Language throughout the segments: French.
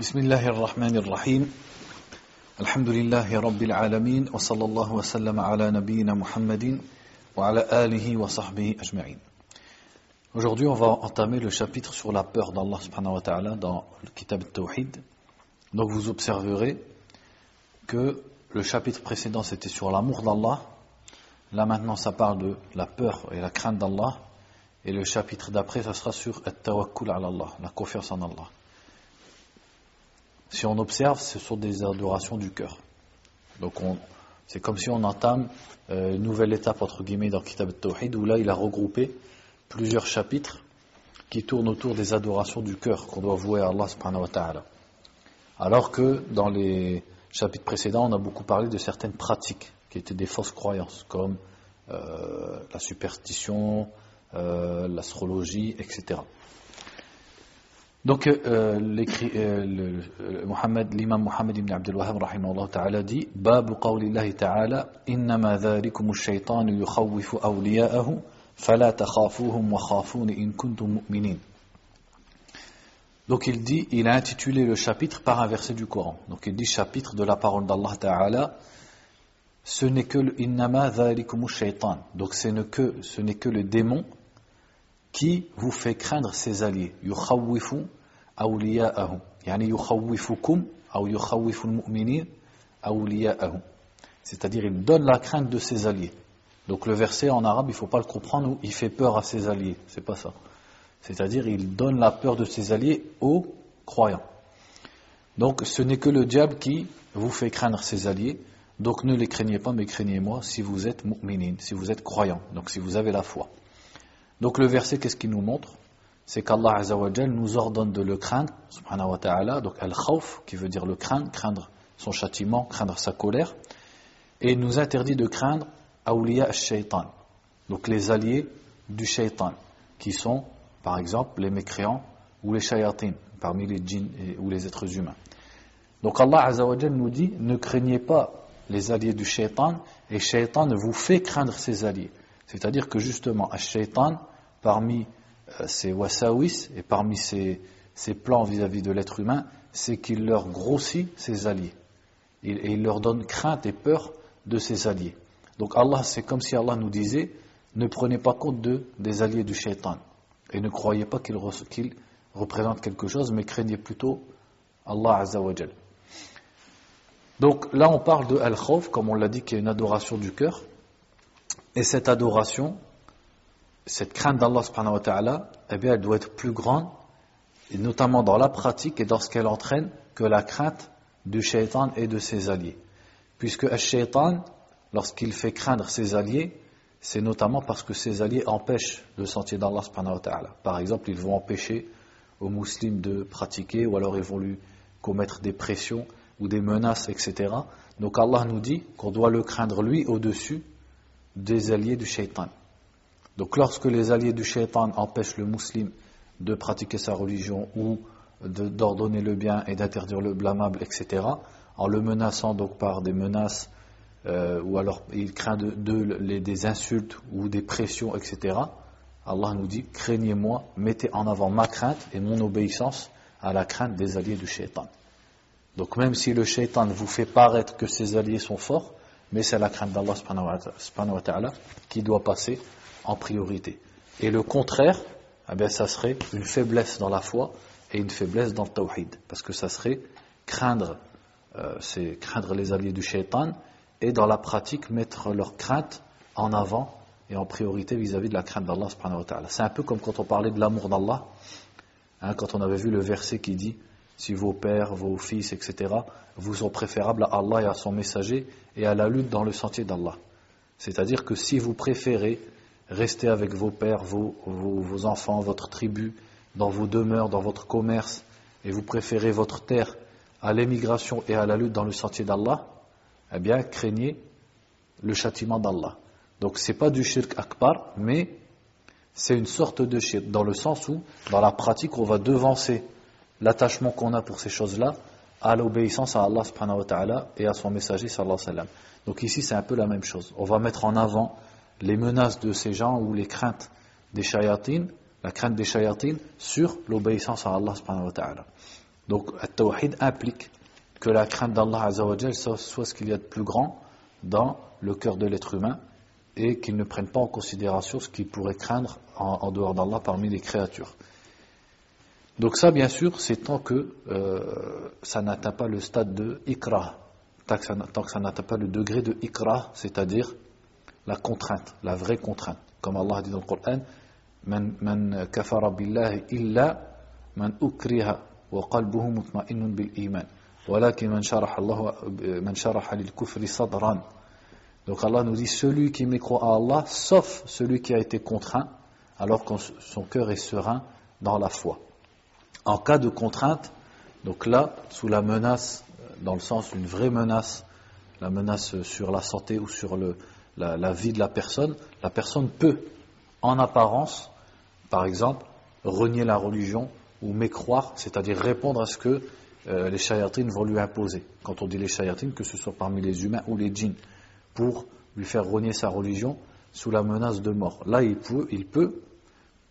بسم الله الرحمن الرحيم الحمد لله رب العالمين وصلى الله وسلم على نبينا محمد وعلى آله وصحبه أجمعين Aujourd'hui, on va entamer le chapitre sur la peur d'Allah subhanahu wa ta'ala dans le Kitab al-Tawhid. Donc vous observerez que le chapitre précédent c'était sur l'amour d'Allah. Là maintenant ça parle de la peur et la crainte d'Allah. Et le chapitre d'après ça sera sur at-tawakkul ala Allah, la confiance en Allah. Si on observe, ce sont des adorations du cœur. Donc c'est comme si on entame euh, une nouvelle étape entre guillemets dans Kitab al-Tawhid où là il a regroupé plusieurs chapitres qui tournent autour des adorations du cœur qu'on doit vouer à Allah subhanahu wa ta'ala. Alors que dans les chapitres précédents, on a beaucoup parlé de certaines pratiques qui étaient des fausses croyances, comme euh, la superstition, euh, l'astrologie, etc. Donc euh, l'imam Muhammad ibn Abdul Wahhab rahimahullah ta'ala dit Bab qawlillahi ta'ala innama dhalikum ash-shaytanu yukhawwifu awliya'ahu fala takhafuhum wa khafuni in kuntum mu'minin. Donc il dit, il a intitulé le chapitre par un verset du Coran. Donc il dit chapitre de la parole d'Allah Ta'ala. Ce n'est que le innama dhalikum shaytan. Donc ce n'est que, que le démon qui vous fait craindre ses alliés? Ou yukhawwifu al-mu'minin awliya'ahu. C'est-à-dire il donne la crainte de ses alliés. Donc le verset en arabe, il ne faut pas le comprendre il fait peur à ses alliés. C'est pas ça. C'est-à-dire il donne la peur de ses alliés aux croyants. Donc ce n'est que le diable qui vous fait craindre ses alliés. Donc ne les craignez pas, mais craignez-moi si vous êtes mu'minin, si vous êtes croyant, donc si vous avez la foi. Donc le verset, qu'est-ce qu'il nous montre? C'est qu'Allah nous ordonne de le craindre, subhanahu wa ta'ala, donc al-khawf, qui veut dire le craindre, craindre son châtiment, craindre sa colère, et nous interdit de craindre awliya al-shaytan, donc les alliés du shaytan, qui sont, par exemple, les mécréants ou les shayatin, parmi les djinns ou les êtres humains. Donc Allah Azzawajal nous dit, ne craignez pas les alliés du shaytan, et shaytan vous fait craindre ses alliés. C'est-à-dire que justement, al-shaytan, parmi euh, ses wasawis et parmi ses, plans vis-à-vis de l'être humain, c'est qu'il leur grossit ses alliés. Et, il leur donne crainte et peur de ses alliés. Donc Allah, c'est comme si Allah nous disait, ne prenez pas compte de, des alliés du shaitan. Et ne croyez pas qu'ils représentent quelque chose, mais craignez plutôt Allah Azzawajal. Donc là, on parle de Al-Khawf, comme on l'a dit, qui est une adoration du cœur. Et cette adoration, cette crainte d'Allah subhanahu wa ta'ala, eh bien, elle doit être plus grande, et notamment dans la pratique et dans ce qu'elle entraîne, que la crainte du shaitan et de ses alliés. Puisque le shaitan, lorsqu'il fait craindre ses alliés, c'est notamment parce que ses alliés empêchent le sentier d'Allah subhanahu wa ta'ala. Par exemple, ils vont empêcher aux musulmans de pratiquer, ou alors ils vont lui commettre des pressions ou des menaces, etc. Donc Allah nous dit qu'on doit le craindre lui au-dessus des alliés du shaitan. Donc lorsque les alliés du shaitan empêchent le musulman de pratiquer sa religion ou d'ordonner le bien et d'interdire le blâmable, etc., en le menaçant donc par des menaces, euh, ou alors il craint de, des insultes ou des pressions, etc., Allah nous dit, craignez-moi, mettez en avant ma crainte et mon obéissance à la crainte des alliés du shaitan. Donc même si le shaitan vous fait paraître que ses alliés sont forts, mais c'est la crainte d'Allah qui doit passer en priorité. Et le contraire, eh bien, ça serait une faiblesse dans la foi et une faiblesse dans le tawhid. Parce que ça serait craindre, euh, c'est craindre les alliés du shaitan et dans la pratique mettre leur crainte en avant et en priorité vis-à-vis de la crainte d'Allah. C'est un peu comme quand on parlait de l'amour d'Allah, hein, quand on avait vu le verset qui dit si vos pères, vos fils, etc., vous sont préférables à Allah et à son messager et à la lutte dans le sentier d'Allah. C'est-à-dire que si vous préférez rester avec vos pères, vos, vos, enfants, votre tribu, dans vos demeures, dans votre commerce, et vous préférez votre terre à l'émigration et à la lutte dans le sentier d'Allah, eh bien, craignez le châtiment d'Allah. Donc, ce n'est pas du shirk akbar, mais c'est une sorte de shirk, dans le sens où, dans la pratique, on va devancer l'attachement qu'on a pour ces choses-là à l'obéissance à Allah subhanahu wa ta'ala et à son messager sallallahu alayhi wa sallam. Donc ici c'est un peu la même chose. On va mettre en avant les menaces de ces gens ou les craintes des shayatines, la crainte des shayatines sur l'obéissance à Allah. Donc, At-Tawhid implique que la crainte d'Allah soit ce qu'il y a de plus grand dans le cœur de l'être humain et qu'il ne prenne pas en considération ce qu'il pourrait craindre en, dehors d'Allah parmi les créatures. Donc ça, bien sûr, c'est tant que euh, ça n'atteint pas le stade de ikra, tant que ça n'atteint pas le degré de ikra, c'est-à-dire la contrainte, la vraie contrainte. Comme Allah dit dans le Coran, Man kafara billahi illa man ukriha wa qalbuhu mutma'innun bil iman. Walakin man sharaha Allah man sharaha. Donc Allah nous dit celui qui mécroit à Allah sauf celui qui a été contraint alors que son cœur est serein dans la foi. En cas de contrainte, donc là, sous la menace, dans le sens d'une vraie menace, la menace sur la santé ou sur le, la, vie de la personne, la personne peut, en apparence, par exemple, renier la religion ou mécroire, c'est-à-dire répondre à ce que euh, les shayatines vont lui imposer. Quand on dit les shayatines, que ce soit parmi les humains ou les djinns pour lui faire renier sa religion sous la menace de mort. Là, il peut, il peut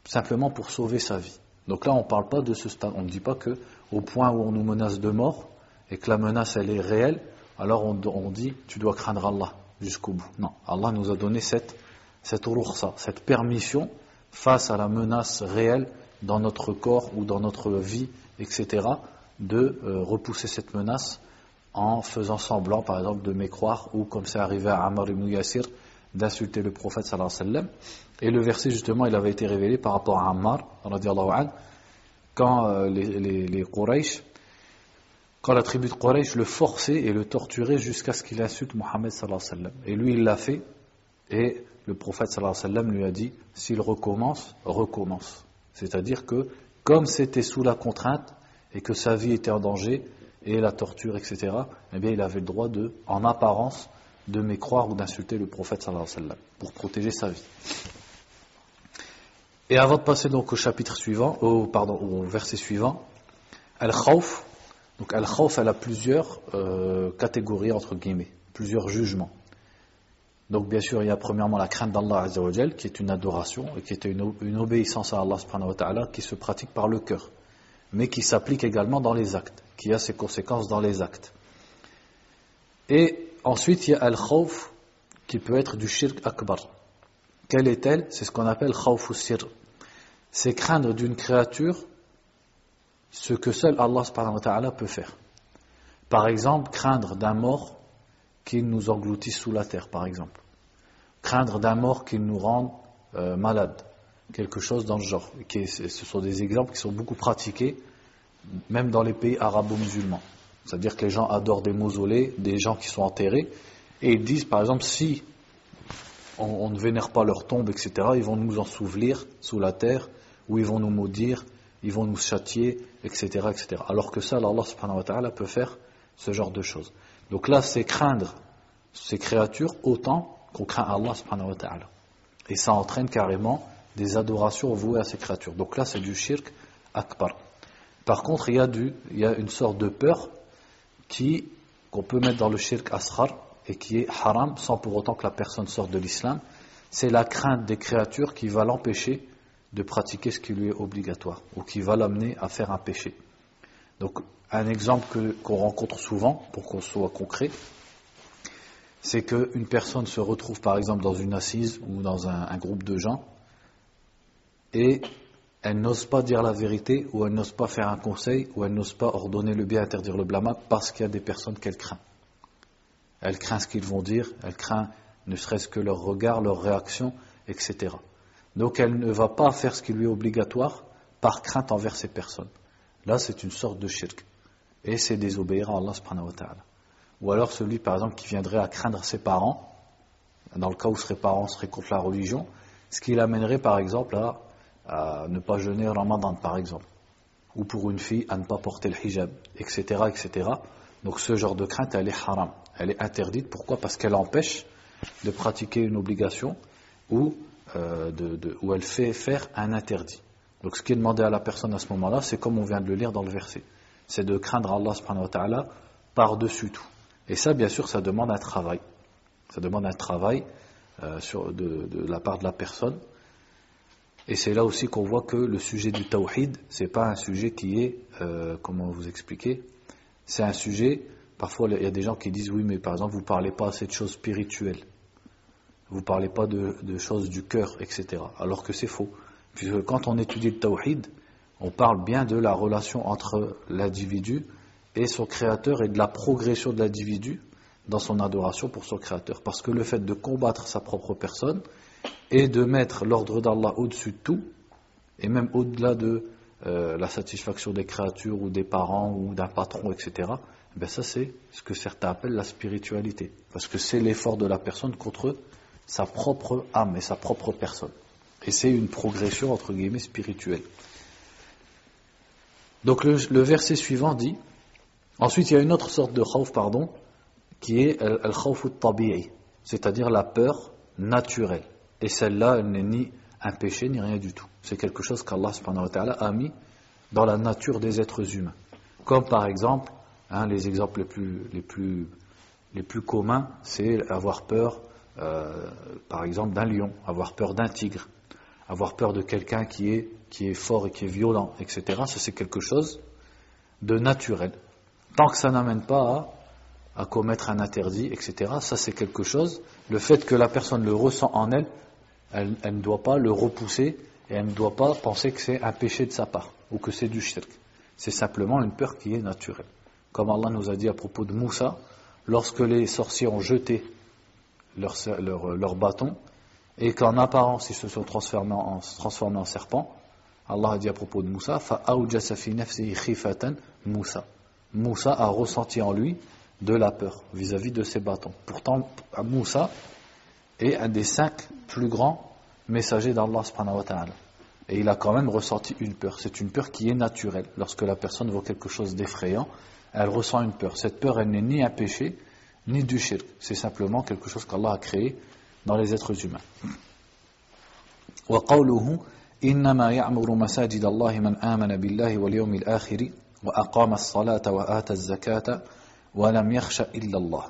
simplement pour sauver sa vie. Donc là, on ne parle pas de ce stade. On ne dit pas que au point où on nous menace de mort et que la menace elle est réelle, alors on, dit tu dois craindre Allah jusqu'au bout. Non, Allah nous a donné cette cette cette permission face à la menace réelle dans notre corps ou dans notre vie, etc., de euh, repousser cette menace en faisant semblant, par exemple, de mécroire, ou comme c'est arrivé à Ammar ibn Yassir, d'insulter le prophète sallallahu alayhi wa sallam. Et le verset, justement, il avait été révélé par rapport à Ammar, anhu, quand euh, les, les, Quraysh, quand la tribu de Quraysh le forçait et le torturait jusqu'à ce qu'il insulte Mohammed sallallahu alayhi wa sallam. Et lui, il l'a fait, et le prophète sallallahu alayhi wa sallam lui a dit, s'il recommence, recommence. C'est-à-dire que, comme c'était sous la contrainte, et que sa vie était en danger, et la torture, etc., eh bien, il avait le droit de, en apparence, de mécroire ou d'insulter le prophète sallallahu alayhi wa sallam, pour protéger sa vie. Et avant de passer donc au chapitre suivant, au, pardon, au verset suivant, Al-Khawf, donc Al-Khawf, elle a plusieurs euh, catégories, entre guillemets, plusieurs jugements. Donc bien sûr, il y a premièrement la crainte d'Allah Azzawajal, qui est une adoration, et qui est une, obéissance à Allah subhanahu wa ta'ala, qui se pratique par le cœur, mais qui s'applique également dans les actes qui a ses conséquences dans les actes. Et ensuite, il y a al-khawf, qui peut être du shirk akbar. Quelle est-elle? C'est ce qu'on appelle khawf sir. C'est craindre d'une créature ce que seul Allah subhanahu peut faire. Par exemple, craindre d'un mort qu'il nous engloutisse sous la terre, par exemple. Craindre d'un mort qu'il nous rende euh, malade. Quelque chose dans le genre. ce sont des exemples qui sont beaucoup pratiqués même dans les pays arabo-musulmans. C'est-à-dire que les gens adorent des mausolées, des gens qui sont enterrés, et ils disent par exemple si on, ne vénère pas leur tombe, etc., ils vont nous ensevelir sous la terre, ou ils vont nous maudire, ils vont nous châtier, etc., etc. Alors que ça, Allah subhanahu peut faire ce genre de choses. Donc là, c'est craindre ces créatures autant qu'on craint Allah subhanahu. Et ça entraîne carrément des adorations vouées à ces créatures. Donc là, c'est du shirk akbar. Par contre, il y a, du, il y a une sorte de peur qui, qu'on peut mettre dans le shirk asghar et qui est haram sans pour autant que la personne sorte de l'islam. C'est la crainte des créatures qui va l'empêcher de pratiquer ce qui lui est obligatoire ou qui va l'amener à faire un péché. Donc, un exemple qu'on rencontre souvent, pour qu'on soit concret, c'est qu'une personne se retrouve par exemple dans une assise ou dans un, groupe de gens et elle n'ose pas dire la vérité, ou elle n'ose pas faire un conseil, ou elle n'ose pas ordonner le bien, interdire le blâme, parce qu'il y a des personnes qu'elle craint. Elle craint ce qu'ils vont dire, elle craint ne serait-ce que leur regard, leur réaction, etc. Donc elle ne va pas faire ce qui lui est obligatoire par crainte envers ces personnes. Là, c'est une sorte de shirk. Et c'est désobéir à Allah subhanahu wa ta'ala. Ou alors celui, par exemple, qui viendrait à craindre ses parents, dans le cas où ses parents seraient contre la religion, ce qui l'amènerait, par exemple, à à ne pas jeûner Ramadan par exemple, ou pour une fille à ne pas porter le hijab, etc. etc. Donc ce genre de crainte, elle est haram, elle est interdite. Pourquoi? Parce qu'elle empêche de pratiquer une obligation ou, euh, où elle fait faire un interdit. Donc ce qui est demandé à la personne à ce moment-là, c'est comme on vient de le lire dans le verset, c'est de craindre Allah subhanahu wa ta'ala par-dessus tout. Et ça, bien sûr, ça demande un travail. Ça demande un travail euh, sur, de, de la part de la personne Et c'est là aussi qu'on voit que le sujet du tawhid, c'est pas un sujet qui est, euh, comment vous expliquer, c'est un sujet, parfois il y a des gens qui disent oui, mais par exemple, vous parlez pas assez de choses spirituelles, vous parlez pas de, choses du cœur, etc. Alors que c'est faux. Puisque quand on étudie le tawhid, on parle bien de la relation entre l'individu et son créateur et de la progression de l'individu dans son adoration pour son créateur. Parce que le fait de combattre sa propre personne et de mettre l'ordre d'Allah au-dessus de tout, et même au-delà de euh, la satisfaction des créatures ou des parents ou d'un patron, etc., ben ça c'est ce que certains appellent la spiritualité. Parce que c'est l'effort de la personne contre sa propre âme et sa propre personne. Et c'est une progression, entre guillemets, spirituelle. Donc le, verset suivant dit, ensuite il y a une autre sorte de khawf, pardon, qui est al-khawf tabii c'est-à-dire la peur naturelle. Et celle-là, elle n'est ni un péché ni rien du tout. C'est quelque chose qu'Allah a mis dans la nature des êtres humains. Comme par exemple, hein, les exemples les plus, les plus, les plus communs, c'est avoir peur, euh, par exemple, d'un lion, avoir peur d'un tigre, avoir peur de quelqu'un qui est, qui est fort et qui est violent, etc. Ça, c'est quelque chose de naturel. Tant que ça n'amène pas à, commettre un interdit, etc., ça, c'est quelque chose, le fait que la personne le ressent en elle, elle, elle ne doit pas le repousser et elle ne doit pas penser que c'est un péché de sa part ou que c'est du shirk. C'est simplement une peur qui est naturelle. Comme Allah nous a dit à propos de Moussa, lorsque les sorciers ont jeté leur, leur, leur bâton, et qu'en apparence ils se sont transformés en, transformés en serpents, Allah a dit à propos de Moussa, Moussa. Moussa a ressenti en lui de la peur vis-à-vis de ses bâtons. Pourtant, Moussa est un des cinq plus grands messagers d'Allah Et il a quand même ressenti une peur. C'est une peur qui est naturelle. Lorsque la personne voit quelque chose d'effrayant, elle ressent une peur. Cette peur, elle n'est ni un péché, ni du shirk. C'est simplement quelque chose qu'Allah a créé dans les êtres humains. وقوله إنما يعمر مساجد الله من آمن بالله واليوم الآخر وأقام الصلاة وآتى الزكاة ولم يخش إلا الله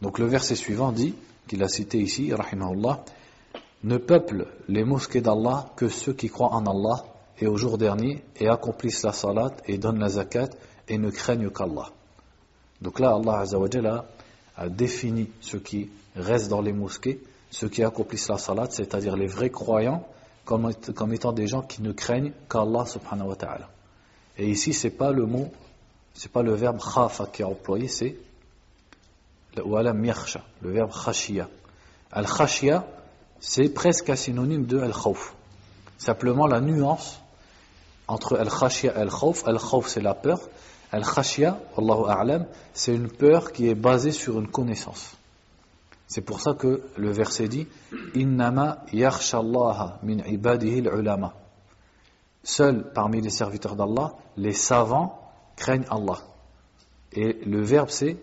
Donc le verset suivant dit, qu'il a cité ici, rahimahullah, ne peuplent les mosquées d'Allah que ceux qui croient en Allah et au jour dernier et accomplissent la salat et donnent la zakat et ne craignent qu'Allah. Donc là, Allah a, a défini ceux qui restent dans les mosquées, ceux qui accomplissent la salat, c'est-à-dire les vrais croyants, comme, étant des gens qui ne craignent qu'Allah subhanahu wa ta'ala. Et ici, c'est pas le mot, c'est pas le verbe khafa qui est employé, c'est le verbe khashia. Al-khashia, c'est presque un synonyme de al-khawf. Simplement la nuance entre al-khashia et al-khawf. Al-khawf, c'est la peur. Al-khashia, Allahu a'lam, c'est une peur qui est basée sur une connaissance. C'est pour ça que le verset dit Innama yakhshallaha min ibadihi ulama Seuls parmi les serviteurs d'Allah, les savants craignent Allah. Et le verbe c'est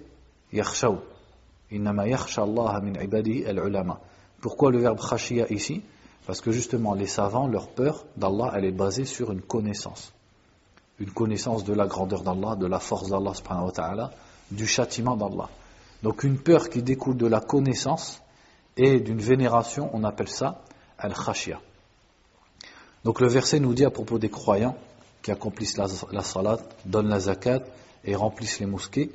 yakhshaw. Innama yakhshallaha min ibadihi ulama Pourquoi le verbe khashiya ici? Parce que justement, les savants, leur peur d'Allah, elle est basée sur une connaissance. Une connaissance de la grandeur d'Allah, de la force d'Allah, du châtiment d'Allah. Donc une peur qui découle de la connaissance et d'une vénération, on appelle ça al-khashia. Donc le verset nous dit à propos des croyants qui accomplissent la, salat, donnent la zakat et remplissent les mosquées,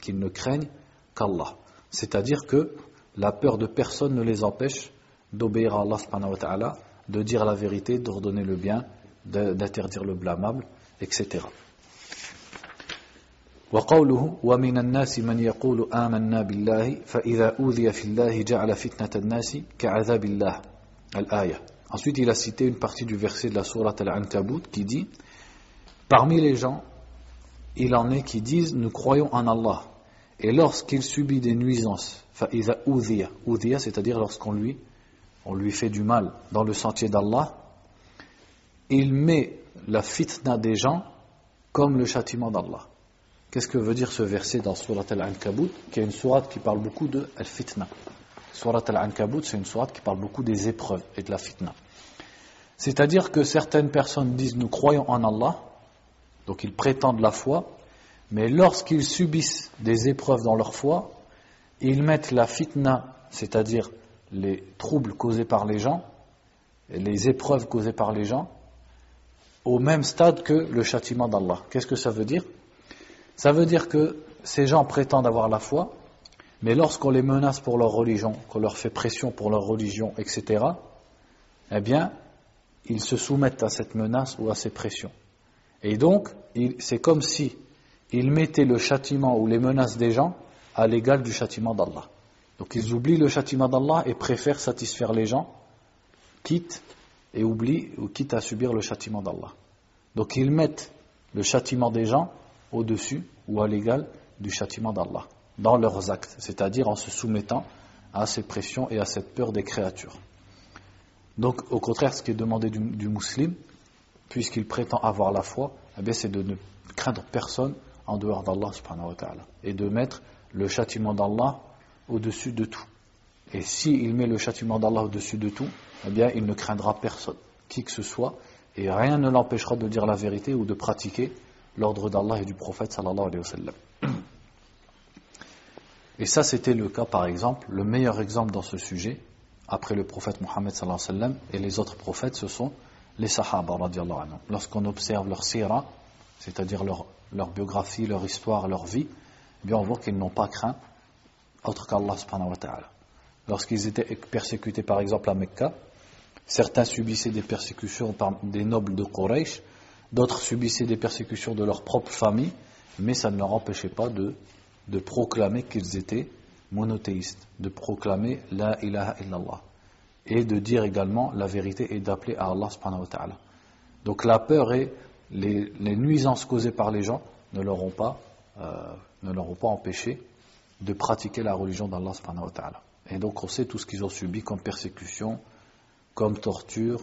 qu'ils ne craignent qu'Allah. C'est-à-dire que la peur de personne ne les empêche d'obéir à Allah de dire la vérité, d'ordonner le bien, d'interdire le blâmable, etc. وقوله ومن الناس من يقول آمنا بالله فإذا أوذي في الله جعل فتنة الناس كعذاب الله الآية Ensuite, il a cité une partie du verset de la sourate Al-Ankabut qui dit Parmi les gens, il en est qui disent Nous croyons en Allah. Et lorsqu'il subit des nuisances, فَإِذَا أُوذِيَ أُوذِيَ c'est-à-dire lorsqu'on lui, on lui fait du mal dans le sentier d'Allah, il met la fitna des gens comme le châtiment d'Allah. Qu'est-ce que veut dire ce verset dans Surat Al-Ankabut, qui est une sourate qui parle beaucoup de Al-Fitna Surat Al-Ankabut, c'est une sourate qui parle beaucoup des épreuves et de la fitna. C'est-à-dire que certaines personnes disent nous croyons en Allah, donc ils prétendent la foi, mais lorsqu'ils subissent des épreuves dans leur foi, ils mettent la fitna, c'est-à-dire les troubles causés par les gens, les épreuves causées par les gens au même stade que le châtiment d'Allah. Qu'est-ce que ça veut dire? Ça veut dire que ces gens prétendent avoir la foi, mais lorsqu'on les menace pour leur religion, qu'on leur fait pression pour leur religion, etc., eh bien, ils se soumettent à cette menace ou à ces pressions. Et donc, c'est comme si ils mettaient le châtiment ou les menaces des gens à l'égal du châtiment d'Allah. Donc ils oublient le châtiment d'Allah et préfèrent satisfaire les gens, quitte et oublient ou quitte à subir le châtiment d'Allah. Donc ils mettent le châtiment des gens au-dessus ou à l'égal du châtiment d'Allah dans leurs actes, c'est-à-dire en se soumettant à ces pressions et à cette peur des créatures. Donc au contraire, ce qui est demandé du, musulman, puisqu'il prétend avoir la foi, eh c'est de ne craindre personne en dehors d'Allah et de mettre le châtiment d'Allah au-dessus de tout. Et s'il met le châtiment d'Allah au-dessus de tout, eh bien, il ne craindra personne, qui que ce soit, et rien ne l'empêchera de dire la vérité ou de pratiquer l'ordre d'Allah et du prophète sallallahu alayhi wa sallam. Et ça, c'était le cas, par exemple, le meilleur exemple dans ce sujet, après le prophète Mohammed sallallahu alayhi wa sallam, et les autres prophètes, ce sont les sahaba radiallahu anhu. Lorsqu'on observe leur sira, c'est-à-dire leur, leur biographie, leur histoire, leur vie, eh bien on voit qu'ils n'ont pas craint autre qu'Allah subhanahu wa ta'ala. Lorsqu'ils étaient persécutés par exemple à Mecca, certains subissaient des persécutions par des nobles de Quraysh, d'autres subissaient des persécutions de leur propre famille, mais ça ne leur empêchait pas de, proclamer qu'ils étaient monothéistes, de proclamer La ilaha illallah, et de dire également la vérité et d'appeler à Allah subhanahu wa ta'ala. Donc la peur et les, nuisances causées par les gens ne leur ont pas, euh, ne leur ont pas empêché de pratiquer la religion d'Allah subhanahu wa. Et donc on sait tout ce qu'ils ont subi comme persécution, comme torture,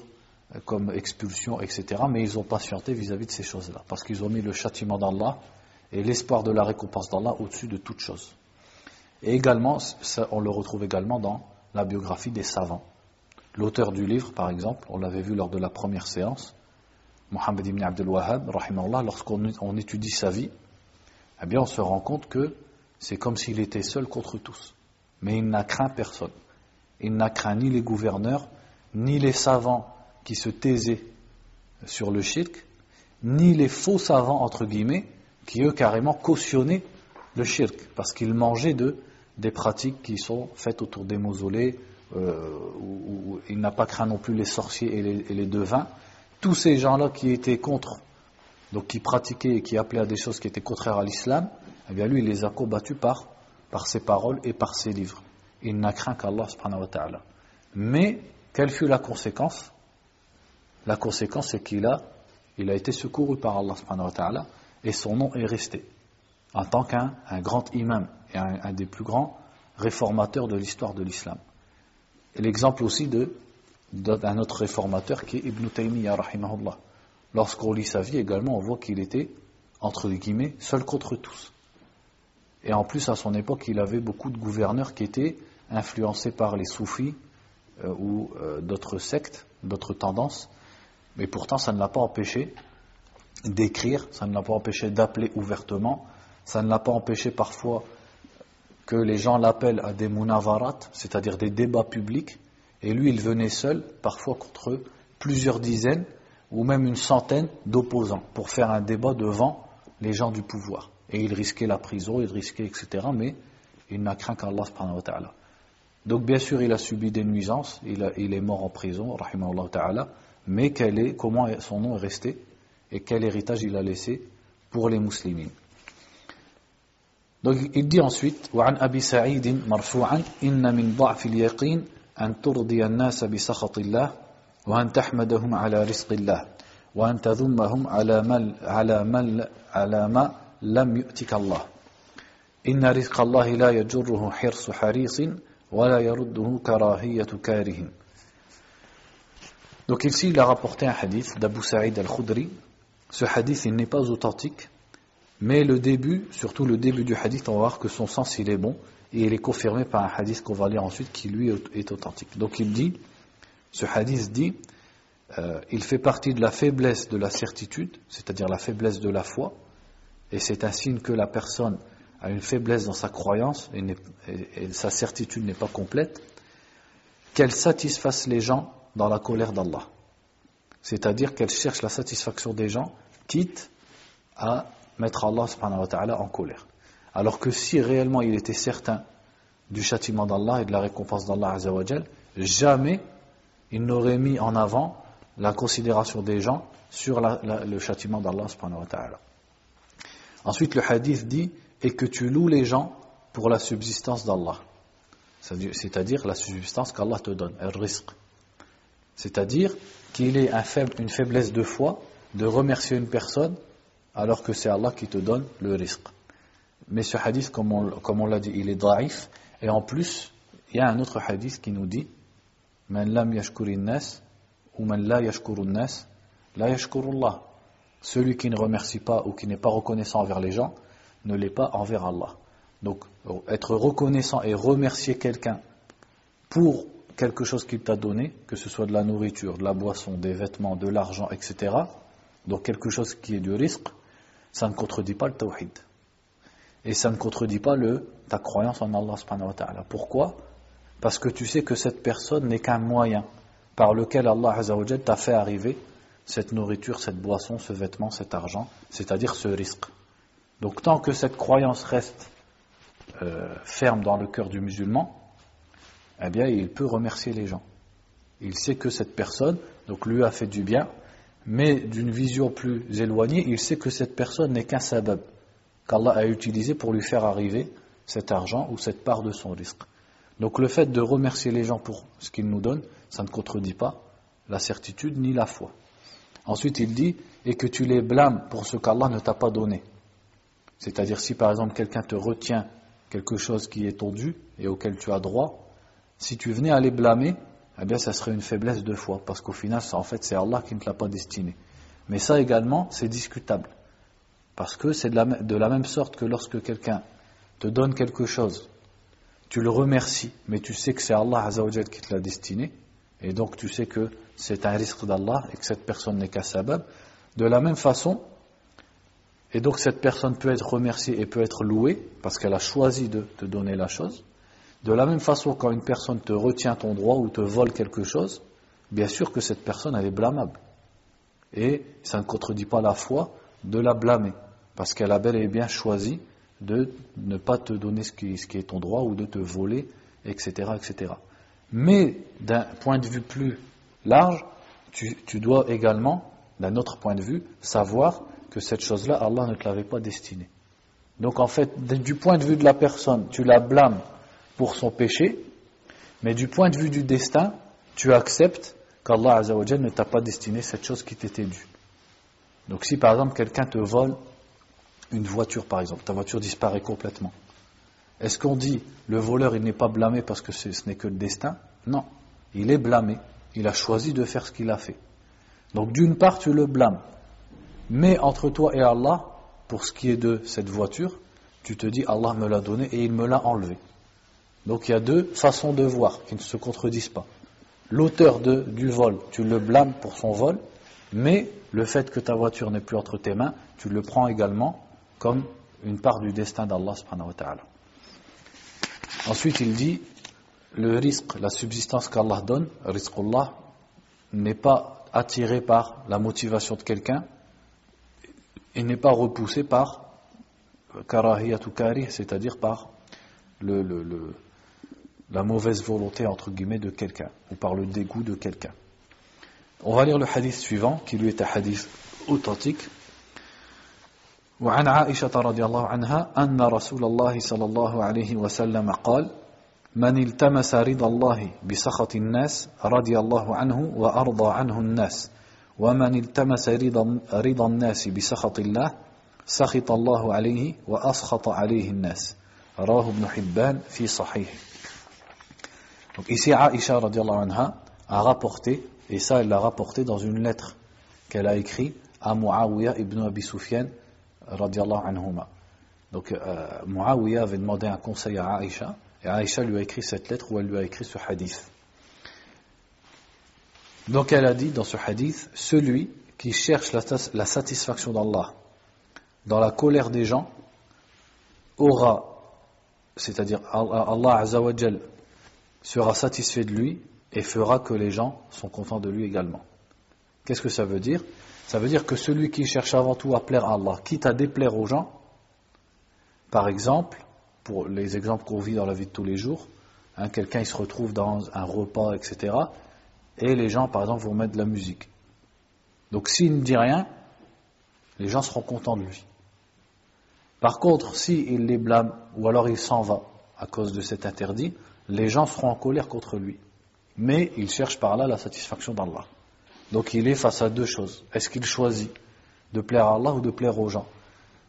comme expulsion, etc. Mais ils ont patienté vis-à-vis de ces choses-là, parce qu'ils ont mis le châtiment d'Allah et l'espoir de la récompense d'Allah au-dessus de toute chose. Et également, on le retrouve également dans la biographie des savants. L'auteur du livre, par exemple, on l'avait vu lors de la première séance, Mohammed ibn Abdel Wahhab, lorsqu'on étudie sa vie, eh bien on se rend compte que c'est comme s'il était seul contre tous. Mais il n'a craint personne. Il n'a craint ni les gouverneurs, ni les savants qui se taisaient sur le shirk, ni les faux savants, entre guillemets, qui eux carrément cautionnaient le shirk, parce qu'ils mangeaient de, des pratiques qui sont faites autour des mausolées, euh, où, il n'a pas craint non plus les sorciers et les, et les devins. Tous ces gens-là qui étaient contre, donc qui pratiquaient et qui appelaient à des choses qui étaient contraires à l'islam, eh bien lui, il les a combattus par, par ses paroles et par ses livres. Il n'a craint qu'Allah subhanahu wa ta'ala. Mais, quelle fut la conséquence? La conséquence, c'est qu'il a, il a été secouru par Allah et son nom est resté en tant qu'un grand imam et un, des plus grands réformateurs de l'histoire de l'islam. L'exemple aussi d'un autre réformateur qui est Ibn Taymiyyah rahimahullah. Lorsqu'on lit sa vie également, on voit qu'il était, entre guillemets, seul contre tous. Et en plus, à son époque, il avait beaucoup de gouverneurs qui étaient influencés par les soufis euh, ou euh, d'autres sectes, d'autres tendances. Mais pourtant, ça ne l'a pas empêché d'écrire, ça ne l'a pas empêché d'appeler ouvertement, ça ne l'a pas empêché parfois que les gens l'appellent à des munavarat, c'est-à-dire des débats publics, et lui, il venait seul, parfois contre plusieurs dizaines ou même une centaine d'opposants, pour faire un débat devant les gens du pouvoir et il risquait la prison, il risquait, etc. Mais il n'a craint qu'Allah subhanahu wa ta'ala. Donc bien sûr, il a subi des nuisances, il, a, il est mort en prison, rahimahullah ta'ala, mais quel est, comment son nom est resté et quel héritage il a laissé pour les musulmans. Donc il dit ensuite, وعن أبي سعيد مرفوعا إن من ضعف اليقين أن ترضي الناس بسخط الله وأن تحمدهم على رزق الله وأن تذمهم على ما على ما على ما Inna rizqallahi la yajurruhu hirsu harisin wa la yarudduhu karahiyatu karihin. Donc ici, il a rapporté un hadith d'Abu Sa'id al-Khudri. Ce hadith, il n'est pas authentique, mais le début, surtout le début du hadith, on va voir que son sens, il est bon, et il est confirmé par un hadith qu'on va lire ensuite, qui lui est authentique. Donc il dit, ce hadith dit, euh, il fait partie de la faiblesse de la certitude, c'est-à-dire la faiblesse de la foi, et c'est un signe que la personne a une faiblesse dans sa croyance et, sa certitude n'est pas complète, qu'elle satisfasse les gens dans la colère d'Allah. C'est-à-dire qu'elle cherche la satisfaction des gens, quitte à mettre Allah en colère. Alors que si réellement il était certain du châtiment d'Allah et de la récompense d'Allah jamais il n'aurait mis en avant la considération des gens sur le châtiment d'Allah. Ensuite le hadith dit et que tu loues les gens pour la subsistance d'Allah. C'est-à-dire la subsistance qu'Allah te donne, le risque. C'est-à-dire qu'il est une faiblesse de foi de remercier une personne alors que c'est Allah qui te donne le risque. Mais ce hadith, comme on, l'a dit, il est daif. Et en plus, il y a un autre hadith qui nous dit Man lam nas ou man la nas la yashkurullah. Celui qui ne remercie pas ou qui n'est pas reconnaissant envers les gens ne l'est pas envers Allah. Donc, être reconnaissant et remercier quelqu'un pour quelque chose qu'il t'a donné, que ce soit de la nourriture, de la boisson, des vêtements, de l'argent, etc., donc quelque chose qui est du risque, ça ne contredit pas le tawhid. Et ça ne contredit pas le, ta croyance en Allah. Pourquoi? Parce que tu sais que cette personne n'est qu'un moyen par lequel Allah t'a fait arriver cette nourriture, cette boisson, ce vêtement, cet argent, c'est-à-dire ce risque. Donc tant que cette croyance reste euh, ferme dans le cœur du musulman, eh bien il peut remercier les gens. Il sait que cette personne, donc lui a fait du bien, mais d'une vision plus éloignée, il sait que cette personne n'est qu'un sabab qu'Allah a utilisé pour lui faire arriver cet argent ou cette part de son risque. Donc le fait de remercier les gens pour ce qu'ils nous donnent, ça ne contredit pas la certitude ni la foi. Ensuite il dit, et que tu les blâmes pour ce qu'Allah ne t'a pas donné. C'est-à-dire si par exemple quelqu'un te retient quelque chose qui est tendu et auquel tu as droit, si tu venais à les blâmer, eh bien ça serait une faiblesse de foi, parce qu'au final, en fait, c'est Allah qui ne te l'a pas destiné. Mais ça également, c'est discutable. Parce que c'est de la, même sorte que lorsque quelqu'un te donne quelque chose, tu le remercies, mais tu sais que c'est Allah Azzawajal qui te l'a destiné, et donc tu sais que c'est un risque d'Allah et que cette personne n'est qu'un sabab. De la même façon, et donc cette personne peut être remerciée et peut être louée parce qu'elle a choisi de te donner la chose. De la même façon, quand une personne te retient ton droit ou te vole quelque chose, bien sûr que cette personne, elle est blâmable. Et ça ne contredit pas la foi de la blâmer, parce qu'elle a bel et bien choisi de ne pas te donner ce qui, est ton droit ou de te voler, etc. etc. Mais d'un point de vue plus large, tu, dois également, d'un autre point de vue, savoir que cette chose-là, Allah ne te l'avait pas destinée. Donc en fait, du point de vue de la personne, tu la blâmes pour son péché, mais du point de vue du destin, tu acceptes qu'Allah ne t'a pas destiné cette chose qui t'était due. Donc si par exemple quelqu'un te vole une voiture par exemple, ta voiture disparaît complètement, est-ce qu'on dit le voleur il n'est pas blâmé parce que ce n'est que le destin? Non, il est blâmé, il a choisi de faire ce qu'il a fait. Donc d'une part tu le blâmes, mais entre toi et Allah, pour ce qui est de cette voiture, tu te dis Allah me l'a donné et il me l'a enlevé. Donc il y a deux façons de voir qui ne se contredisent pas. L'auteur du vol, tu le blâmes pour son vol, mais le fait que ta voiture n'est plus entre tes mains, tu le prends également comme une part du destin d'Allah Ensuite il dit, le risque, la subsistance qu'Allah donne, Allah, n'est pas attiré par la motivation de quelqu'un, il n'est pas repoussé par karahiyatu kari, c'est-à-dire par la mauvaise volonté entre guillemets de quelqu'un ou par le dégoût de quelqu'un. On va lire le hadith suivant qui lui est un hadith authentique. وعن عائشة رضي الله عنها أن رسول الله صلى الله عليه وسلم قال من التمس رضا الله بسخط الناس رضي الله عنه وأرضى عنه الناس ومن التمس رضا, رضا الناس بسخط الله سخط الله عليه وأسخط عليه الناس. رواه ابن حبان في صحيح Donc ici Aisha anha a rapporté, et ça elle l'a rapporté dans une lettre qu'elle a écrite à Muawiyah ibn Abi Sufyan radiallahu anhuma. Donc euh, Muawiyah avait demandé un conseil à Aisha, et Aisha lui a écrit cette lettre où elle lui a écrit ce hadith. Donc elle a dit dans ce hadith, celui qui cherche la, satisfaction d'Allah dans la colère des gens aura, c'est-à-dire Allah sera satisfait de lui et fera que les gens sont contents de lui également. Qu'est-ce que ça veut dire? Ça veut dire que celui qui cherche avant tout à plaire à Allah, quitte à déplaire aux gens, par exemple, pour les exemples qu'on vit dans la vie de tous les jours, hein, quelqu'un il se retrouve dans un repas, etc., et les gens, par exemple, vont mettre de la musique. Donc s'il ne dit rien, les gens seront contents de lui. Par contre, s'il les blâme, ou alors il s'en va à cause de cet interdit, les gens seront en colère contre lui. Mais il cherche par là la satisfaction d'Allah. Donc il est face à deux choses. Est-ce qu'il choisit de plaire à Allah ou de plaire aux gens?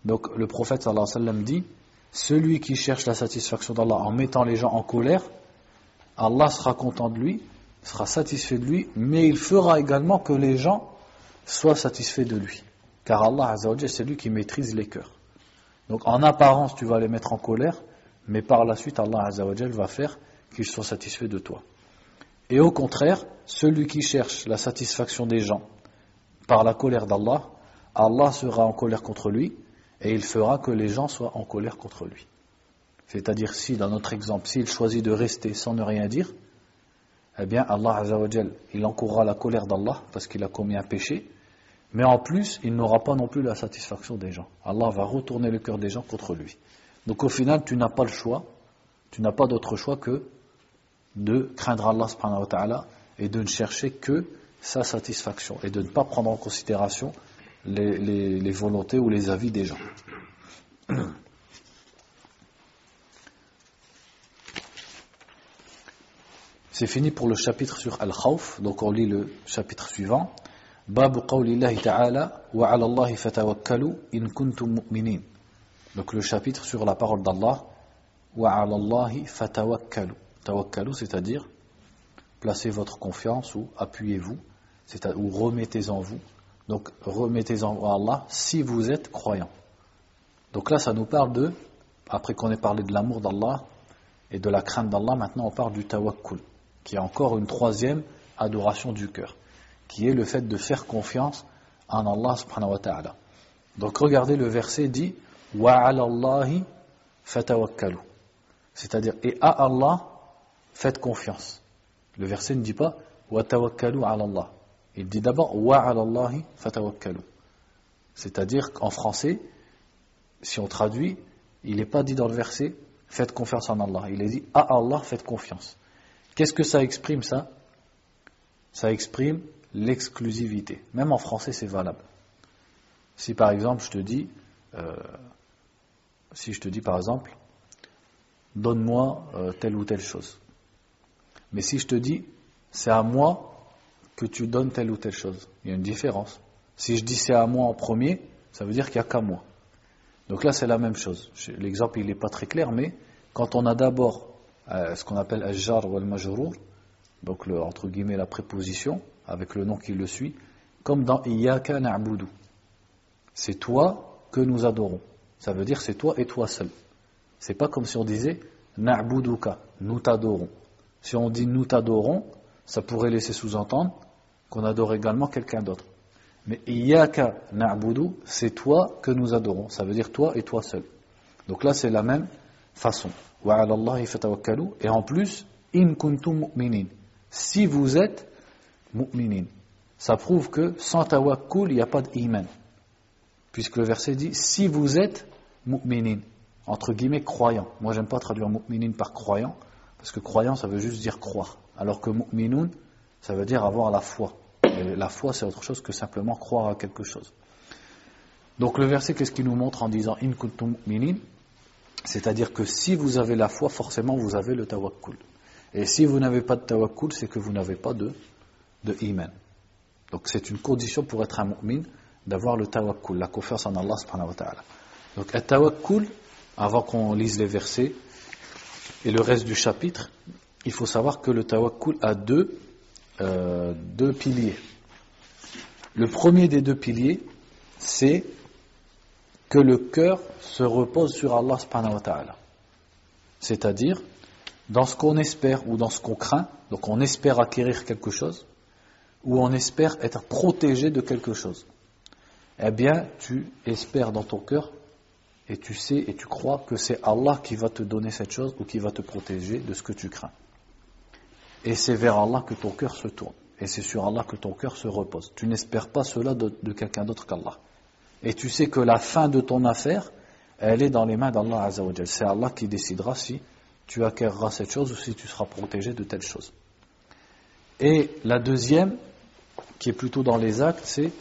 Donc le prophète alayhi wa sallam dit celui qui cherche la satisfaction d'Allah en mettant les gens en colère, Allah sera content de lui, sera satisfait de lui, mais il fera également que les gens soient satisfaits de lui. Car Allah c'est lui qui maîtrise les cœurs. Donc en apparence, tu vas les mettre en colère, mais par la suite, Allah va faire qu'ils soient satisfaits de toi. Et au contraire, celui qui cherche la satisfaction des gens par la colère d'Allah, Allah sera en colère contre lui et il fera que les gens soient en colère contre lui. C'est-à-dire si, dans notre exemple, s'il choisit de rester sans ne rien dire, eh bien Allah il encourra la colère d'Allah parce qu'il a commis un péché, mais en plus, il n'aura pas non plus la satisfaction des gens. Allah va retourner le cœur des gens contre lui. Donc au final, tu n'as pas le choix, tu n'as pas d'autre choix que de craindre Allah subhanahu wa ta'ala et de ne chercher que sa satisfaction et de ne pas prendre en considération les, volontés ou les avis des gens. C'est fini pour le chapitre sur Al-Khawf, donc on lit le chapitre suivant. Babu qawlillahi ta'ala wa 'ala Allahi fatawakkalu in kuntum mu'minin. Donc le chapitre sur la parole d'Allah wa 'ala Allahi fatawakkalu. Tawakkalu c'est-à-dire placez votre confiance ou appuyez-vous, ou remettez en vous donc remettez-en à Allah si vous êtes croyant. Donc là, ça nous parle de, après qu'on ait parlé de l'amour d'Allah et de la crainte d'Allah, maintenant on parle du tawakkul, qui est encore une troisième adoration du cœur, qui est le fait de faire confiance en Allah subhanahu wa ta'ala. Donc regardez le verset dit Wa Allahi fatawakkalu. C'est-à-dire, et à Allah, faites confiance. Le verset ne dit pas Wa tawakkalu ala Allah. Il dit d'abord wa fatawakkalu. C'est-à-dire qu'en français, si on traduit, il n'est pas dit dans le verset faites confiance en Allah. Il est dit à Allah faites confiance. Qu'est-ce que ça exprime ça? Ça exprime l'exclusivité. Même en français, c'est valable. Si par exemple je te dis, euh, si je te dis par exemple, donne-moi euh, telle ou telle chose. Mais si je te dis, c'est à moi que tu donnes telle ou telle chose. Il y a une différence. Si je dis c'est à moi en premier, ça veut dire qu'il n'y a qu'à moi. Donc là, c'est la même chose. L'exemple, il n'est pas très clair, mais quand on a d'abord euh, ce qu'on appelle al-jar ou al-majrour, donc entre guillemets la préposition, avec le nom qui le suit, comme dans Iyaka na'budu. C'est toi que nous adorons. Ça veut dire c'est toi et toi seul. C'est pas comme si on disait na'buduka, nous t'adorons. Si on dit nous t'adorons, ça pourrait laisser sous-entendre qu'on adore également quelqu'un d'autre. Mais Iyaka na'budu, c'est toi que nous adorons. Ça veut dire toi et toi seul. Donc là, c'est la même façon. Wa. Et en plus, in kuntum mu'minin. Si vous êtes mu'minin. Ça prouve que sans tawakkul, il n'y a pas d'iman. Puisque le verset dit, si vous êtes mu'minin. Entre guillemets, croyant. Moi, j'aime pas traduire mu'minin par croyant. Parce que croyant, ça veut juste dire croire. Alors que mu'minun, ça veut dire avoir la foi. Et la foi, c'est autre chose que simplement croire à quelque chose. Donc le verset, qu'est-ce qu'il nous montre en disant In kuntum mu'minin C'est-à-dire que si vous avez la foi, forcément vous avez le tawakkul. Et si vous n'avez pas de tawakkul, c'est que vous n'avez pas de, de iman. Donc c'est une condition pour être un mu'min d'avoir le tawakkul, la confiance en Allah subhanahu wa tawakkul, avant qu'on lise les versets et le reste du chapitre, il faut savoir que le tawakkul a deux, euh, deux piliers. Le premier des deux piliers, c'est que le cœur se repose sur Allah subhanahu wa ta'ala. C'est-à-dire, dans ce qu'on espère ou dans ce qu'on craint, donc on espère acquérir quelque chose, ou on espère être protégé de quelque chose. Eh bien, tu espères dans ton cœur et tu sais et tu crois que c'est Allah qui va te donner cette chose ou qui va te protéger de ce que tu crains. et c'est vers Allah que ton cœur se tourne. Et c'est sur Allah que ton cœur se repose. Tu n'espères pas cela de, quelqu'un d'autre qu'Allah. Et tu sais que la fin de ton affaire, elle est dans les mains d'Allah Azzawajal. C'est Allah qui décidera si tu acquerras cette chose ou si tu seras protégé de telle chose. Et la deuxième, qui est plutôt dans les actes, c'est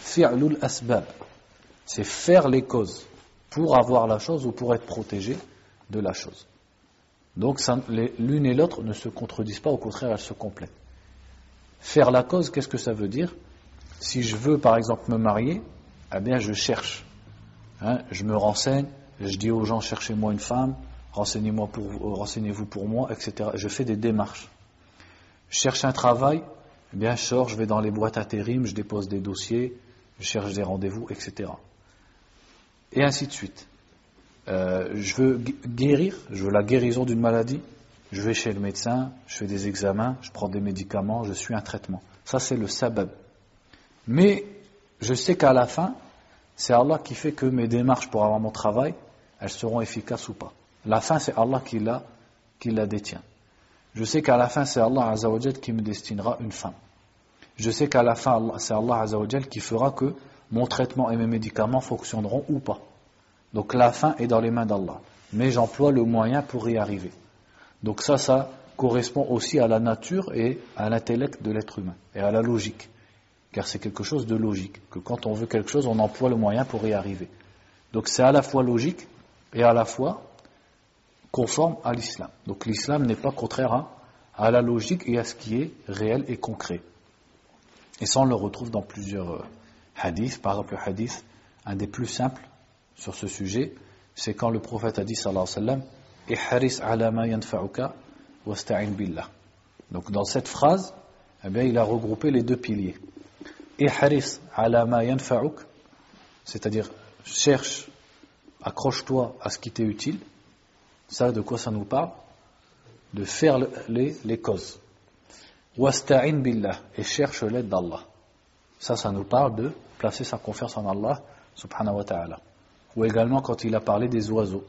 fi'lul asbab. C'est faire les causes pour avoir la chose ou pour être protégé de la chose. Donc l'une et l'autre ne se contredisent pas, au contraire, elles se complètent. Faire la cause, qu'est-ce que ça veut dire? Si je veux, par exemple, me marier, eh bien, je cherche. Hein, je me renseigne, je dis aux gens, cherchez-moi une femme, renseignez-moi pour, renseignez-vous pour moi, etc. Je fais des démarches. Je cherche un travail, eh bien, je sors, je vais dans les boîtes intérim, je dépose des dossiers, je cherche des rendez-vous, etc. Et ainsi de suite. Euh, je veux guérir, je veux la guérison d'une maladie, je vais chez le médecin, je fais des examens, je prends des médicaments, je suis un traitement. Ça, c'est le sabab. Mais je sais qu'à la fin, c'est Allah qui fait que mes démarches pour avoir mon travail, elles seront efficaces ou pas. La fin, c'est Allah qui la, qui la détient. Je sais qu'à la fin, c'est Allah qui me destinera une femme. Je sais qu'à la fin, c'est Allah qui fera que mon traitement et mes médicaments fonctionneront ou pas. Donc la fin est dans les mains d'Allah. Mais j'emploie le moyen pour y arriver. Donc ça, ça correspond aussi à la nature et à l'intellect de l'être humain et à la logique. Car c'est quelque chose de logique, que quand on veut quelque chose, on emploie le moyen pour y arriver. Donc c'est à la fois logique et à la fois conforme à l'islam. Donc l'islam n'est pas contraire à, la logique et à ce qui est réel et concret. Et ça, on le retrouve dans plusieurs hadiths. Par exemple, le hadith, un des plus simples sur ce sujet, c'est quand le prophète a dit, sallallahu alayhi wa sallam, donc dans cette phrase, eh bien, il a regroupé les deux piliers. c'est-à-dire cherche, accroche-toi à ce qui t'est utile. Ça, de quoi ça nous parle? De faire les, les causes. billah et cherche l'aide d'Allah. Ça, ça nous parle de placer sa confiance en Allah subhanahu wa ta'ala. Ou également quand il a parlé des oiseaux.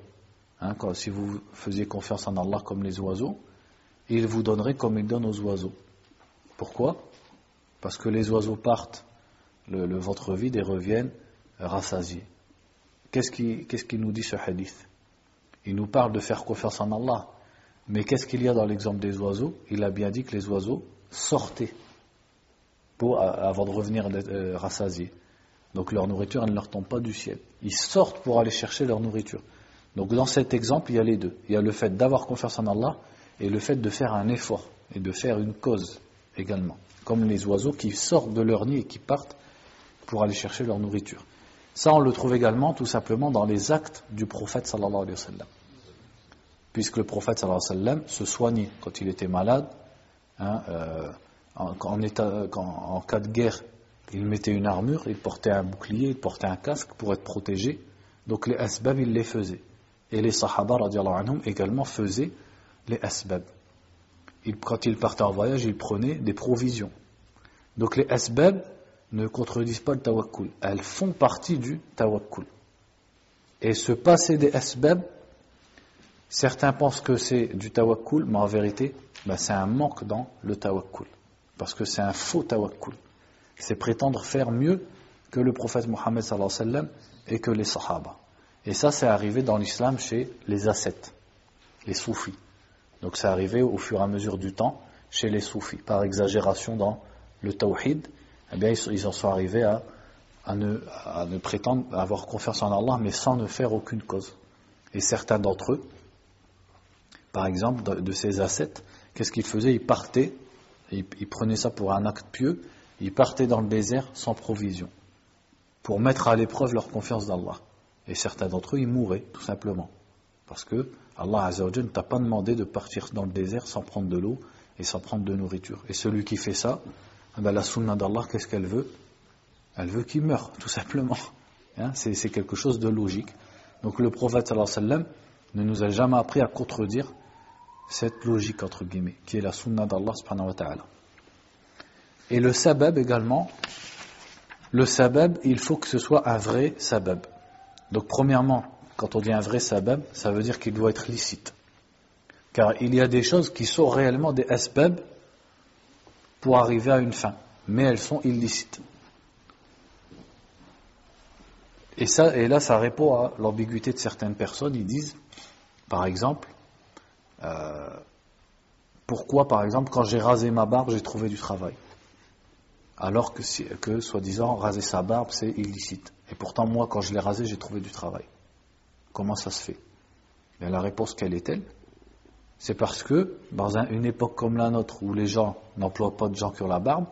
Hein, si vous faisiez confiance en Allah comme les oiseaux, il vous donnerait comme il donne aux oiseaux. Pourquoi? Parce que les oiseaux partent le, ventre vide et reviennent rassasiés. Qu'est-ce qui, qu'est-ce nous dit ce hadith? Il nous parle de faire confiance en Allah. Mais qu'est-ce qu'il y a dans l'exemple des oiseaux? Il a bien dit que les oiseaux sortaient pour, avant de revenir euh, rassasiés. Donc leur nourriture, elle ne leur tombe pas du ciel. Ils sortent pour aller chercher leur nourriture. Donc dans cet exemple, il y a les deux. Il y a le fait d'avoir confiance en Allah et le fait de faire un effort et de faire une cause également. Comme les oiseaux qui sortent de leur nid et qui partent pour aller chercher leur nourriture. Ça, on le trouve également tout simplement dans les actes du prophète sallallahu alayhi wa sallam. Puisque le prophète sallallahu alayhi wa sallam se soignait quand il était malade, hein, euh, en, en, cas de guerre, il mettait une armure, il portait un bouclier, il portait un casque pour être protégé. Donc les asbab, il les faisait. Et les sahaba anhum, également faisaient les asbab. quand ils partaient en voyage, ils prenaient des provisions. Donc les asbab ne contredisent pas le tawakkul. Elles font partie du tawakkul. Et se passer des asbab, certains pensent que c'est du tawakkul, mais en vérité, ben, c'est un manque dans le tawakkul. Parce que c'est un faux tawakkul. C'est prétendre faire mieux que le prophète Mohammed et que les sahaba. Et ça, c'est arrivé dans l'islam chez les ascètes, les soufis. Donc c'est arrivé au fur et à mesure du temps chez les soufis. Par exagération dans le tawhid, eh bien, ils en sont arrivés à, ne, prétendre avoir confiance en Allah, mais sans ne faire aucune cause. Et certains d'entre eux, par exemple, de, ces ascètes, qu'est-ce qu'ils faisaient? Ils partaient, ils prenaient ça pour un acte pieux, ils partaient dans le désert sans provision, pour mettre à l'épreuve leur confiance d'Allah. Et certains d'entre eux, ils mouraient, tout simplement. Parce que Allah Azzawajal ne t'a pas demandé de partir dans le désert sans prendre de l'eau et sans prendre de nourriture. Et celui qui fait ça, eh ben, la sunna d'Allah, qu'est-ce qu'elle veut? Elle veut qu'il meure, tout simplement. Hein, c'est quelque chose de logique. Donc le prophète sallam ne nous a jamais appris à contredire cette logique, entre guillemets, qui est la sunna d'Allah subhanahu wa ta'ala. Et le sabab également, le sabab, il faut que ce soit un vrai sabab. Donc premièrement, quand on dit un vrai sabab, ça veut dire qu'il doit être licite. Car il y a des choses qui sont réellement des asbab, pour arriver à une fin, mais elles sont illicites. Et, ça, là, ça répond à l'ambiguïté de certaines personnes. Ils disent, par exemple, euh, pourquoi, par exemple, quand j'ai rasé ma barbe, j'ai trouvé du travail Alors que, soi-disant, raser sa barbe, c'est illicite. Et pourtant, moi, quand je l'ai rasé, j'ai trouvé du travail. Comment ça se fait? Et La réponse, quelle est-elle C'est parce que, dans une époque comme la nôtre, où les gens n'emploient pas de gens qui ont la barbe,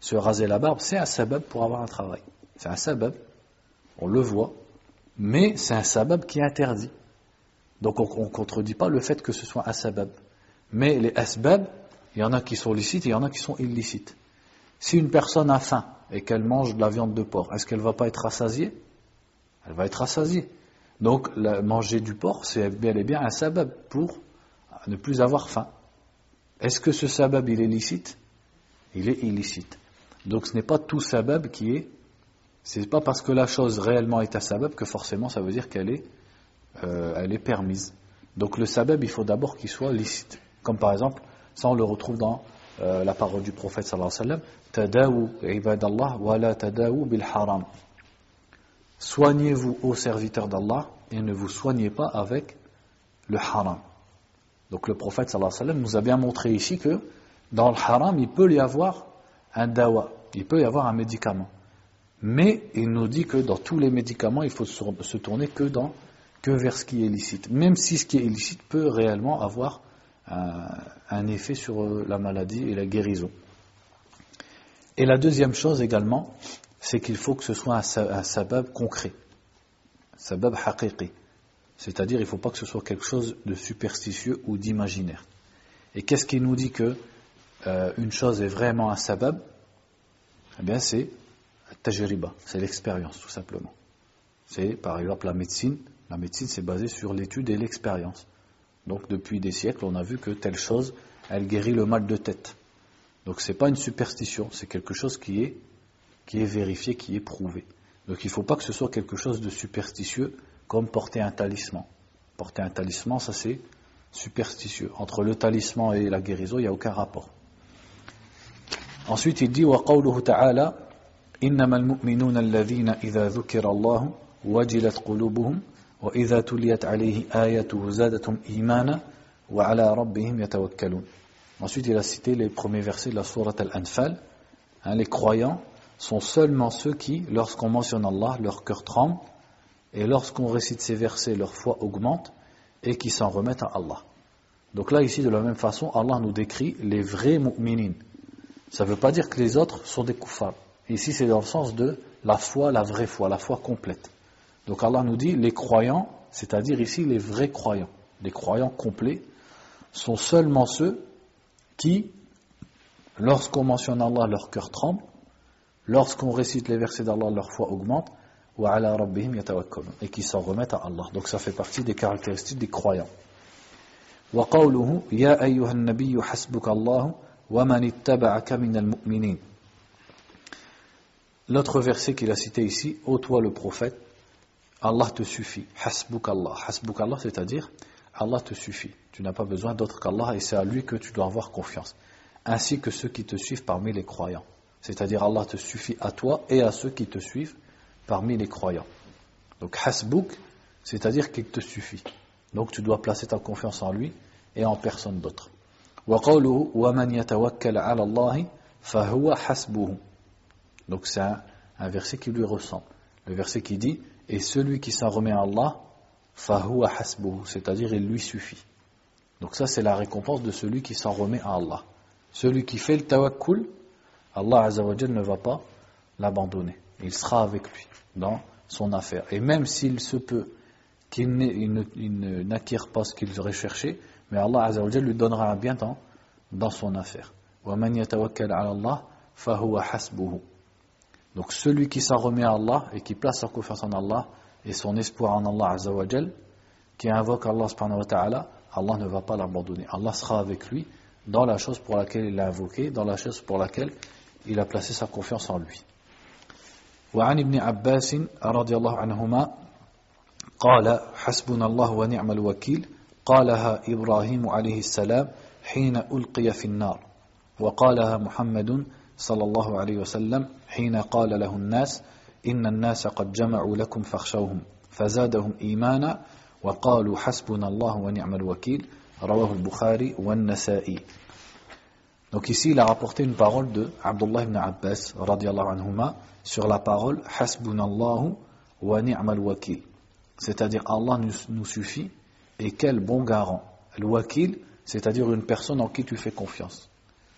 se raser la barbe, c'est un sabab pour avoir un travail. C'est un sabab on le voit, mais c'est un sabab qui est interdit. Donc on ne contredit pas le fait que ce soit un sabab. Mais les asbab, il y en a qui sont licites et il y en a qui sont illicites. Si une personne a faim et qu'elle mange de la viande de porc, est-ce qu'elle ne va pas être rassasiée? Elle va être rassasiée. Donc manger du porc, c'est bel et bien un sabab pour ne plus avoir faim. Est-ce que ce sabab, il est licite? Il est illicite. Donc ce n'est pas tout sabab qui est c'est pas parce que la chose réellement est un sabab que forcément ça veut dire qu'elle est, euh, est permise. Donc le sabab, il faut d'abord qu'il soit licite. Comme par exemple, ça on le retrouve dans euh, la parole du prophète sallallahu alayhi wa sallam, ibadallah wa la bil haram. Soignez-vous aux serviteurs d'Allah et ne vous soignez pas avec le haram. Donc le prophète sallallahu alayhi wa sallam nous a bien montré ici que dans le haram, il peut y avoir un dawa, il peut y avoir un médicament. Mais il nous dit que dans tous les médicaments, il faut se tourner que, que vers ce qui est illicite. Même si ce qui est illicite peut réellement avoir un, effet sur euh, la maladie et la guérison. Et la deuxième chose également, c'est qu'il faut que ce soit un, sabab concret, sabab haqiqi. C'est-à-dire, il ne faut pas que ce soit quelque chose de superstitieux ou d'imaginaire. Et qu'est-ce qui nous dit que euh, une chose est vraiment un sabab? Eh bien, c'est tajriba, c'est l'expérience tout simplement. C'est par exemple la médecine. La médecine c'est basé sur l'étude et l'expérience. Donc depuis des siècles, on a vu que telle chose, elle guérit le mal de tête. Donc c'est pas une superstition, c'est quelque chose qui est qui est vérifié, qui est prouvé. Donc il ne faut pas que ce soit quelque chose de superstitieux comme porter un talisman. Porter un talisman, ça c'est superstitieux. Entre le talisman et la guérison, il n'y a aucun rapport. Ensuite, il dit wa ta'ala إنما المؤمنون الذين إذا ذكر الله وجلت قلوبهم وإذا تليت عليه آياته زادتهم إيمانا وعلى ربهم يتوكلون Ensuite, il a cité les premiers versets de la sourate Al-Anfal. Hein, les croyants sont seulement ceux qui, lorsqu'on mentionne Allah, leur cœur tremble, et lorsqu'on récite ces versets, leur foi augmente, et qui s'en remettent à Allah. Donc là, ici, de la même façon, Allah nous décrit les vrais mu'minin. Ça ne veut pas dire que les autres sont des koufars. Ici, c'est dans le sens de la foi, la vraie foi, la foi complète. Donc Allah nous dit, les croyants, c'est-à-dire ici les vrais croyants, les croyants complets, sont seulement ceux qui, lorsqu'on mentionne Allah, leur cœur tremble, lorsqu'on récite les versets d'Allah, leur foi augmente, et qui s'en remettent à Allah. Donc ça fait partie des caractéristiques des croyants. L'autre verset qu'il a cité ici, ô toi le prophète, Allah te suffit. Hasbuk Allah. Hasbuk Allah, c'est-à-dire Allah te suffit. Tu n'as pas besoin d'autre qu'Allah et c'est à lui que tu dois avoir confiance. Ainsi que ceux qui te suivent parmi les croyants. C'est-à-dire Allah te suffit à toi et à ceux qui te suivent parmi les croyants. Donc Hasbuk, c'est-à-dire qu'il te suffit. Donc tu dois placer ta confiance en lui et en personne d'autre. Donc c'est un verset qui lui ressemble. Le verset qui dit Et celui qui s'en remet à Allah, fahuwa hasbuhu, c'est-à-dire il lui suffit. Donc ça c'est la récompense de celui qui s'en remet à Allah. Celui qui fait le tawakkul, Allah Azzawajal ne va pas l'abandonner. Il sera avec lui dans son affaire. Et même s'il se peut qu'il n'acquiert pas ce qu'il recherchait, mais Allah Azzawajal lui donnera un bien dans, dans son affaire. وَمَنْ يَتَوَكَّلْ عَلَى اللَّهِ فَهُوَ حَسْبُهُ donc celui qui s'en remet à Allah et qui place sa confiance en Allah et son espoir en Allah Azzawajal, qui invoque Allah subhanahu wa ta'ala, Allah ne va pas l'abandonner. Allah sera avec lui dans la chose pour laquelle il l'a invoqué, dans la chose pour laquelle il a placé sa confiance en lui. وعن ابن عباس رضي الله عنهما قال حسبنا الله ونعم الوكيل قالها إبراهيم عليه السلام حين ألقي في النار وقالها محمد صلى الله عليه وسلم حين قال له الناس إن الناس قد جمعوا لكم فاخشوهم فزادهم إيمانا وقالوا حسبنا الله ونعم الوكيل رواه البخاري والنسائي Donc ici, il a rapporté une parole de Abdullah ibn Abbas, radiallahu anhuma, sur la parole Hasbunallahu wa ni'mal wakil. C'est-à-dire Allah nous, nous, suffit et quel bon garant. Le wakil, c'est-à-dire une personne en qui tu fais confiance.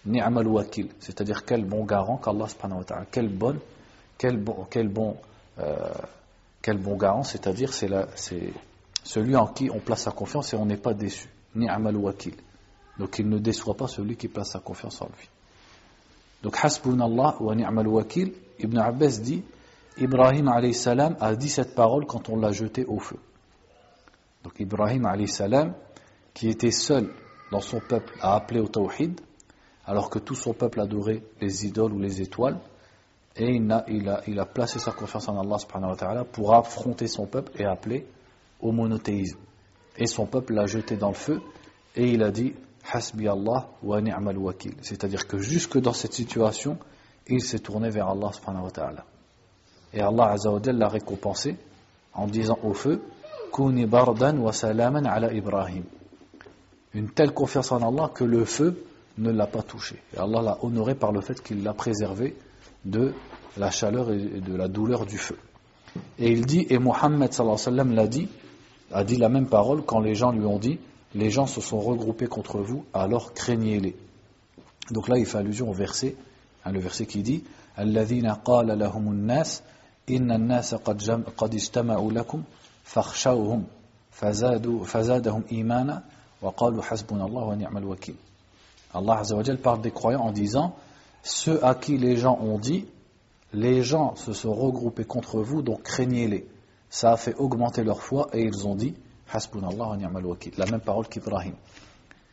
Ni'mal wakil, c'est-à-dire quel bon garant qu'Allah subhanahu wa ta'ala. Quel bon, quel bon, quel bon, euh, quel bon garant, c'est-à-dire c'est celui en qui on place sa confiance et on n'est pas déçu. Ni'mal wakil. Donc il ne déçoit pas celui qui place sa confiance en lui. Donc hasbunallah wa ni'mal wakil, Ibn Abbas dit Ibrahim salam a dit cette parole quand on l'a jeté au feu. Donc Ibrahim salam qui était seul dans son peuple a appelé au tawhid alors que tout son peuple adorait les idoles ou les étoiles et il a, placé sa confiance en Allah subhanahu pour affronter son peuple et appeler au monothéisme. Et son peuple l'a jeté dans le feu et il a dit Hasbi Allah wa ni'mal wakil. C'est-à-dire que jusque dans cette situation, il s'est tourné vers Allah subhanahu. Et Allah l'a récompensé en disant au feu wa salaman ala Ibrahim. Une telle confiance en Allah que le feu ne l'a pas touché. Et Allah l'a honoré par le fait qu'il l'a préservé de la chaleur et de la douleur du feu. Et il dit, et Mohammed l'a dit, a dit la même parole quand les gens lui ont dit les gens se sont regroupés contre vous, alors craignez-les. Donc là, il fait allusion au verset, hein, le verset qui dit الذين قال لهم الناس إن الناس قد, قد اجتمعوا لكم فاخشوهم فزادوا فزادهم إيمانا وقالوا حسبنا الله ونعم الوكيل Allah Azza wa parle des croyants en disant ceux à qui les gens ont dit les gens se sont regroupés contre vous donc craignez-les ça a fait augmenter leur foi et ils ont dit la même parole qu'Ibrahim.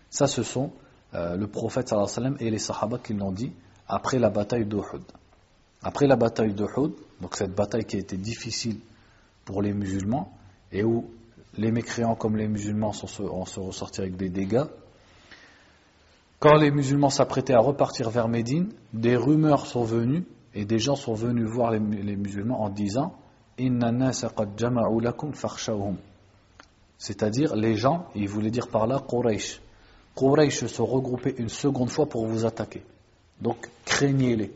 Ça, ce sont euh, le prophète sallam et les sahaba qui l'ont dit après la bataille d'Uhud. Après la bataille d'Uhud, donc cette bataille qui a été difficile pour les musulmans et où les mécréants comme les musulmans sont, se ressortis avec des dégâts, quand les musulmans s'apprêtaient à repartir vers Médine, des rumeurs sont venues et des gens sont venus voir les, musulmans en disant. C'est-à-dire, les gens, il voulait dire par là Quraysh. Quraysh se regroupés une seconde fois pour vous attaquer. Donc, craignez-les.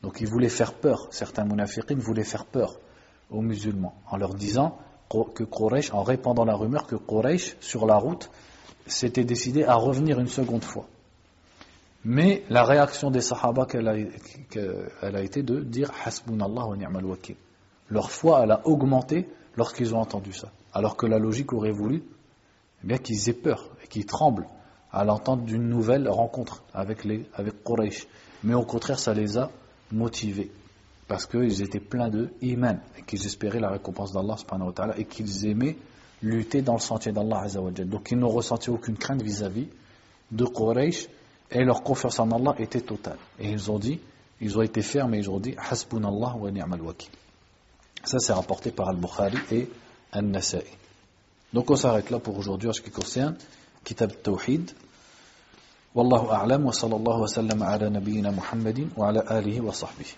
Donc, ils voulaient faire peur. Certains munafiqins voulaient faire peur aux musulmans en leur disant que Quraysh, en répandant la rumeur que Quraysh, sur la route, s'était décidé à revenir une seconde fois. Mais la réaction des Sahaba, qu'elle a, été de dire Hasbunallah wa ni'mal wakil. Leur foi, elle a augmenté lorsqu'ils ont entendu ça. Alors que la logique aurait voulu eh qu'ils aient peur et qu'ils tremblent à l'entente d'une nouvelle rencontre avec, les, avec Quraysh. Mais au contraire, ça les a motivés. Parce qu'ils étaient pleins de iman et qu'ils espéraient la récompense d'Allah et qu'ils aimaient lutter dans le sentier d'Allah Donc ils n'ont ressenti aucune crainte vis-à-vis de Quraysh et leur confiance en Allah était totale. Et ils ont dit, ils ont été fermes et ils ont dit Hasbunallah wa ni'mal wakil. Ça c'est rapporté par Al-Bukhari et An-Nasa'i. Donc on s'arrête là pour aujourd'hui en ce qui concerne Kitab Tawhid. Wallahu a'lam wa sallallahu wa sallam ala nabiyyina Muhammadin wa ala alihi wa sahbihi.